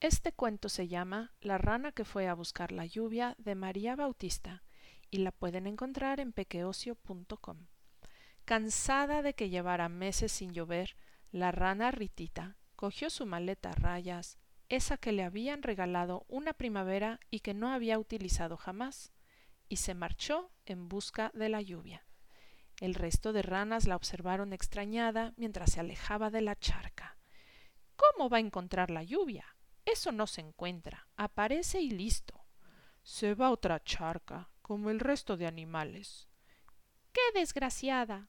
Este cuento se llama La rana que fue a buscar la lluvia de María Bautista y la pueden encontrar en pequeocio.com. Cansada de que llevara meses sin llover, la rana Ritita cogió su maleta a rayas, esa que le habían regalado una primavera y que no había utilizado jamás, y se marchó en busca de la lluvia. El resto de ranas la observaron extrañada mientras se alejaba de la charca. ¿Cómo va a encontrar la lluvia? Eso no se encuentra. Aparece y listo. Se va a otra charca, como el resto de animales. ¡Qué desgraciada!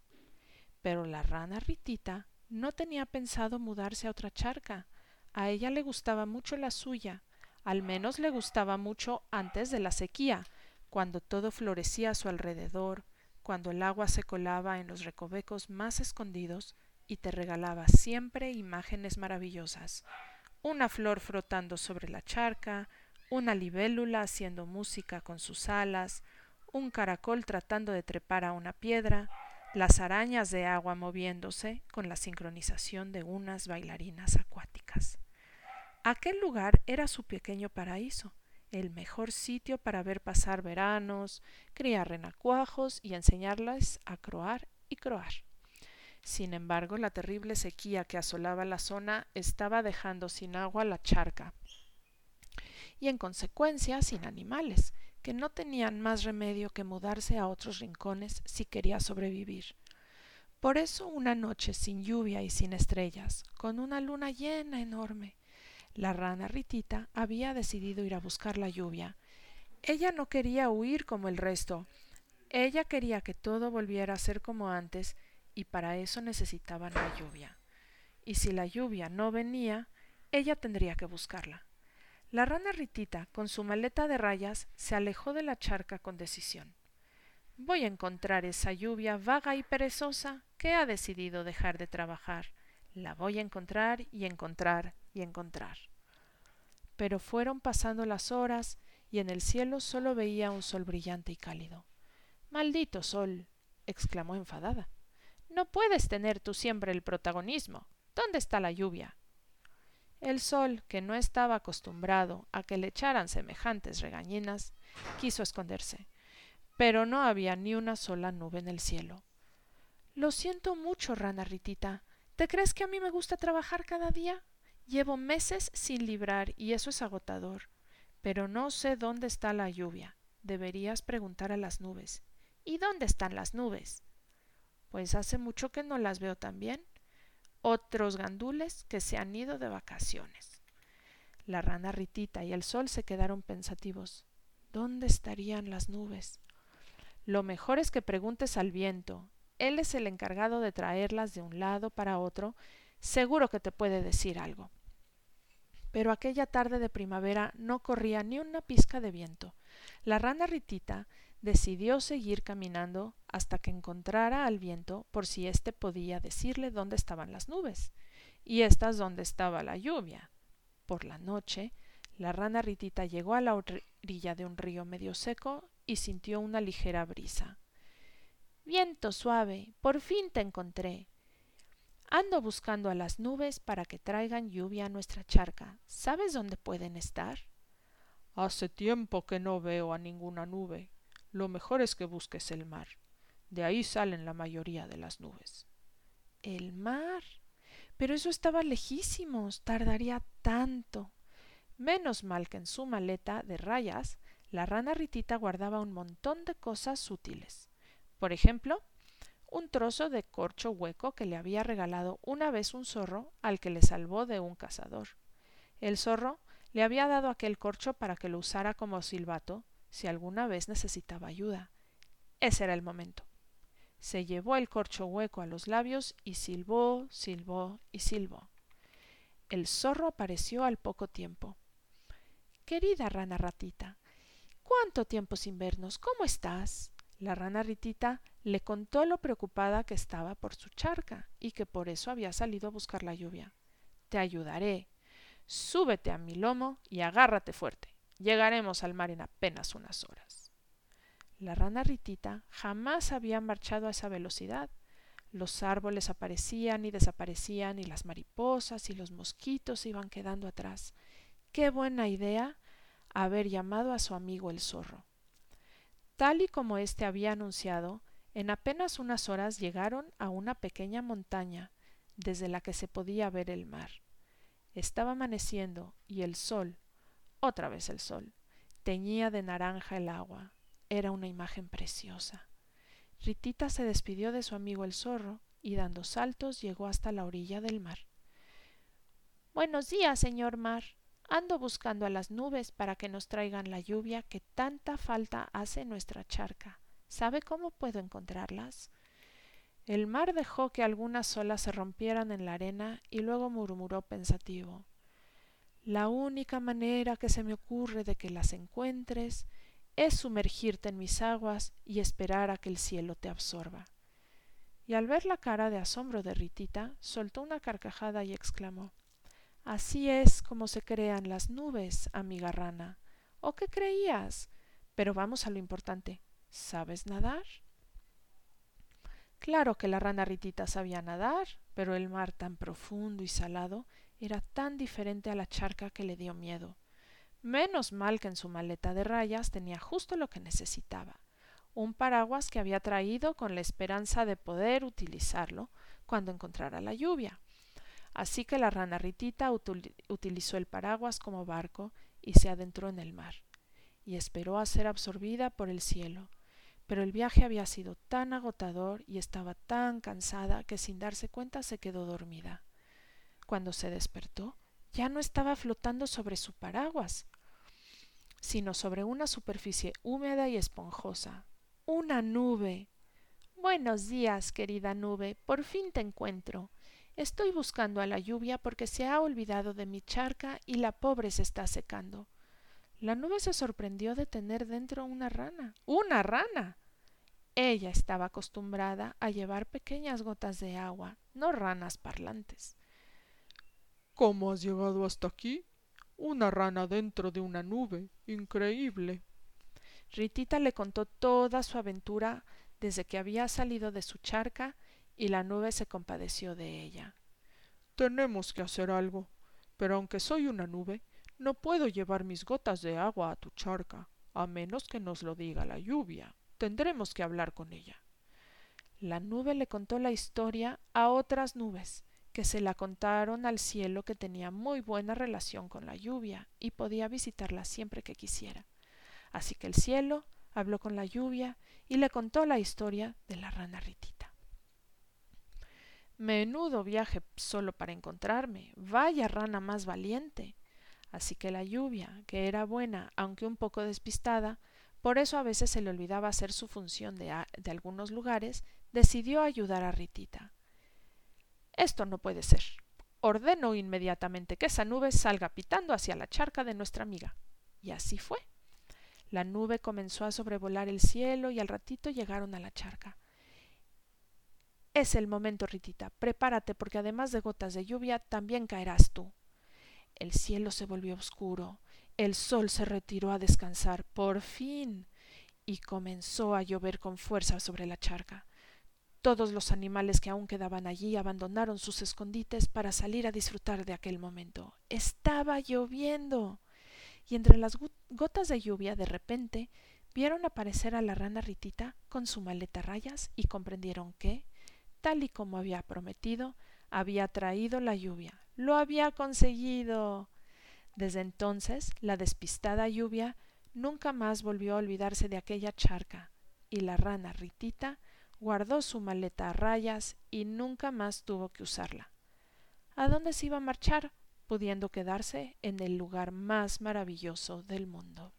Pero la rana Ritita no tenía pensado mudarse a otra charca. A ella le gustaba mucho la suya, al menos le gustaba mucho antes de la sequía, cuando todo florecía a su alrededor, cuando el agua se colaba en los recovecos más escondidos y te regalaba siempre imágenes maravillosas. Una flor frotando sobre la charca, una libélula haciendo música con sus alas, un caracol tratando de trepar a una piedra, las arañas de agua moviéndose con la sincronización de unas bailarinas acuáticas. Aquel lugar era su pequeño paraíso, el mejor sitio para ver pasar veranos, criar renacuajos y enseñarles a croar y croar. Sin embargo, la terrible sequía que asolaba la zona estaba dejando sin agua la charca y en consecuencia sin animales, que no tenían más remedio que mudarse a otros rincones si quería sobrevivir. Por eso una noche sin lluvia y sin estrellas, con una luna llena enorme, la rana Ritita había decidido ir a buscar la lluvia. Ella no quería huir como el resto. Ella quería que todo volviera a ser como antes y para eso necesitaban la lluvia. Y si la lluvia no venía, ella tendría que buscarla. La rana Ritita, con su maleta de rayas, se alejó de la charca con decisión. Voy a encontrar esa lluvia vaga y perezosa que ha decidido dejar de trabajar. La voy a encontrar y encontrar y encontrar. Pero fueron pasando las horas y en el cielo solo veía un sol brillante y cálido. Maldito sol. exclamó enfadada. No puedes tener tú siempre el protagonismo. ¿Dónde está la lluvia? El sol, que no estaba acostumbrado a que le echaran semejantes regañinas, quiso esconderse, pero no había ni una sola nube en el cielo. Lo siento mucho, rana Ritita. ¿Te crees que a mí me gusta trabajar cada día? Llevo meses sin librar y eso es agotador. Pero no sé dónde está la lluvia. Deberías preguntar a las nubes. ¿Y dónde están las nubes? Pues hace mucho que no las veo también. Otros gandules que se han ido de vacaciones. La rana Ritita y el sol se quedaron pensativos. ¿Dónde estarían las nubes? Lo mejor es que preguntes al viento. Él es el encargado de traerlas de un lado para otro seguro que te puede decir algo. Pero aquella tarde de primavera no corría ni una pizca de viento. La rana Ritita decidió seguir caminando hasta que encontrara al viento por si éste podía decirle dónde estaban las nubes y éstas dónde estaba la lluvia. Por la noche, la rana Ritita llegó a la orilla de un río medio seco y sintió una ligera brisa. Viento suave, por fin te encontré. Ando buscando a las nubes para que traigan lluvia a nuestra charca. ¿Sabes dónde pueden estar? Hace tiempo que no veo a ninguna nube. Lo mejor es que busques el mar. De ahí salen la mayoría de las nubes. ¿El mar? Pero eso estaba lejísimos. Tardaría tanto. Menos mal que en su maleta de rayas la rana Ritita guardaba un montón de cosas útiles. Por ejemplo, un trozo de corcho hueco que le había regalado una vez un zorro al que le salvó de un cazador. El zorro le había dado aquel corcho para que lo usara como silbato si alguna vez necesitaba ayuda. Ese era el momento. Se llevó el corcho hueco a los labios y silbó, silbó y silbó. El zorro apareció al poco tiempo. Querida rana ratita, ¿cuánto tiempo sin vernos? ¿Cómo estás? La rana Ritita le contó lo preocupada que estaba por su charca y que por eso había salido a buscar la lluvia. Te ayudaré. Súbete a mi lomo y agárrate fuerte. Llegaremos al mar en apenas unas horas. La rana Ritita jamás había marchado a esa velocidad. Los árboles aparecían y desaparecían y las mariposas y los mosquitos iban quedando atrás. qué buena idea haber llamado a su amigo el zorro. Tal y como éste había anunciado, en apenas unas horas llegaron a una pequeña montaña desde la que se podía ver el mar. Estaba amaneciendo y el sol, otra vez el sol, teñía de naranja el agua. Era una imagen preciosa. Ritita se despidió de su amigo el zorro y dando saltos llegó hasta la orilla del mar. Buenos días, señor mar. Ando buscando a las nubes para que nos traigan la lluvia que tanta falta hace nuestra charca. ¿Sabe cómo puedo encontrarlas? El mar dejó que algunas olas se rompieran en la arena y luego murmuró pensativo. La única manera que se me ocurre de que las encuentres es sumergirte en mis aguas y esperar a que el cielo te absorba. Y al ver la cara de asombro de Ritita, soltó una carcajada y exclamó Así es como se crean las nubes, amiga rana. ¿O qué creías? Pero vamos a lo importante. ¿Sabes nadar? Claro que la rana Ritita sabía nadar, pero el mar tan profundo y salado era tan diferente a la charca que le dio miedo. Menos mal que en su maleta de rayas tenía justo lo que necesitaba un paraguas que había traído con la esperanza de poder utilizarlo cuando encontrara la lluvia. Así que la rana Ritita utilizó el paraguas como barco y se adentró en el mar, y esperó a ser absorbida por el cielo. Pero el viaje había sido tan agotador y estaba tan cansada que sin darse cuenta se quedó dormida. Cuando se despertó, ya no estaba flotando sobre su paraguas, sino sobre una superficie húmeda y esponjosa. Una nube. Buenos días, querida nube. Por fin te encuentro. Estoy buscando a la lluvia porque se ha olvidado de mi charca y la pobre se está secando. La nube se sorprendió de tener dentro una rana. ¡Una rana! Ella estaba acostumbrada a llevar pequeñas gotas de agua, no ranas parlantes. ¿Cómo has llegado hasta aquí? Una rana dentro de una nube. Increíble. Ritita le contó toda su aventura desde que había salido de su charca y la nube se compadeció de ella. Tenemos que hacer algo, pero aunque soy una nube, no puedo llevar mis gotas de agua a tu charca, a menos que nos lo diga la lluvia. Tendremos que hablar con ella. La nube le contó la historia a otras nubes, que se la contaron al cielo que tenía muy buena relación con la lluvia y podía visitarla siempre que quisiera. Así que el cielo habló con la lluvia y le contó la historia de la rana Ritita. Menudo viaje solo para encontrarme. Vaya rana más valiente. Así que la lluvia, que era buena, aunque un poco despistada, por eso a veces se le olvidaba hacer su función de, de algunos lugares, decidió ayudar a Ritita. Esto no puede ser. Ordeno inmediatamente que esa nube salga pitando hacia la charca de nuestra amiga. Y así fue. La nube comenzó a sobrevolar el cielo y al ratito llegaron a la charca. Es el momento, Ritita. Prepárate porque además de gotas de lluvia también caerás tú. El cielo se volvió oscuro. El sol se retiró a descansar. Por fin. Y comenzó a llover con fuerza sobre la charca. Todos los animales que aún quedaban allí abandonaron sus escondites para salir a disfrutar de aquel momento. Estaba lloviendo y entre las gotas de lluvia de repente vieron aparecer a la rana Ritita con su maleta rayas y comprendieron que, tal y como había prometido, había traído la lluvia. ¡Lo había conseguido! Desde entonces, la despistada lluvia nunca más volvió a olvidarse de aquella charca, y la rana Ritita guardó su maleta a rayas y nunca más tuvo que usarla. ¿A dónde se iba a marchar? pudiendo quedarse en el lugar más maravilloso del mundo.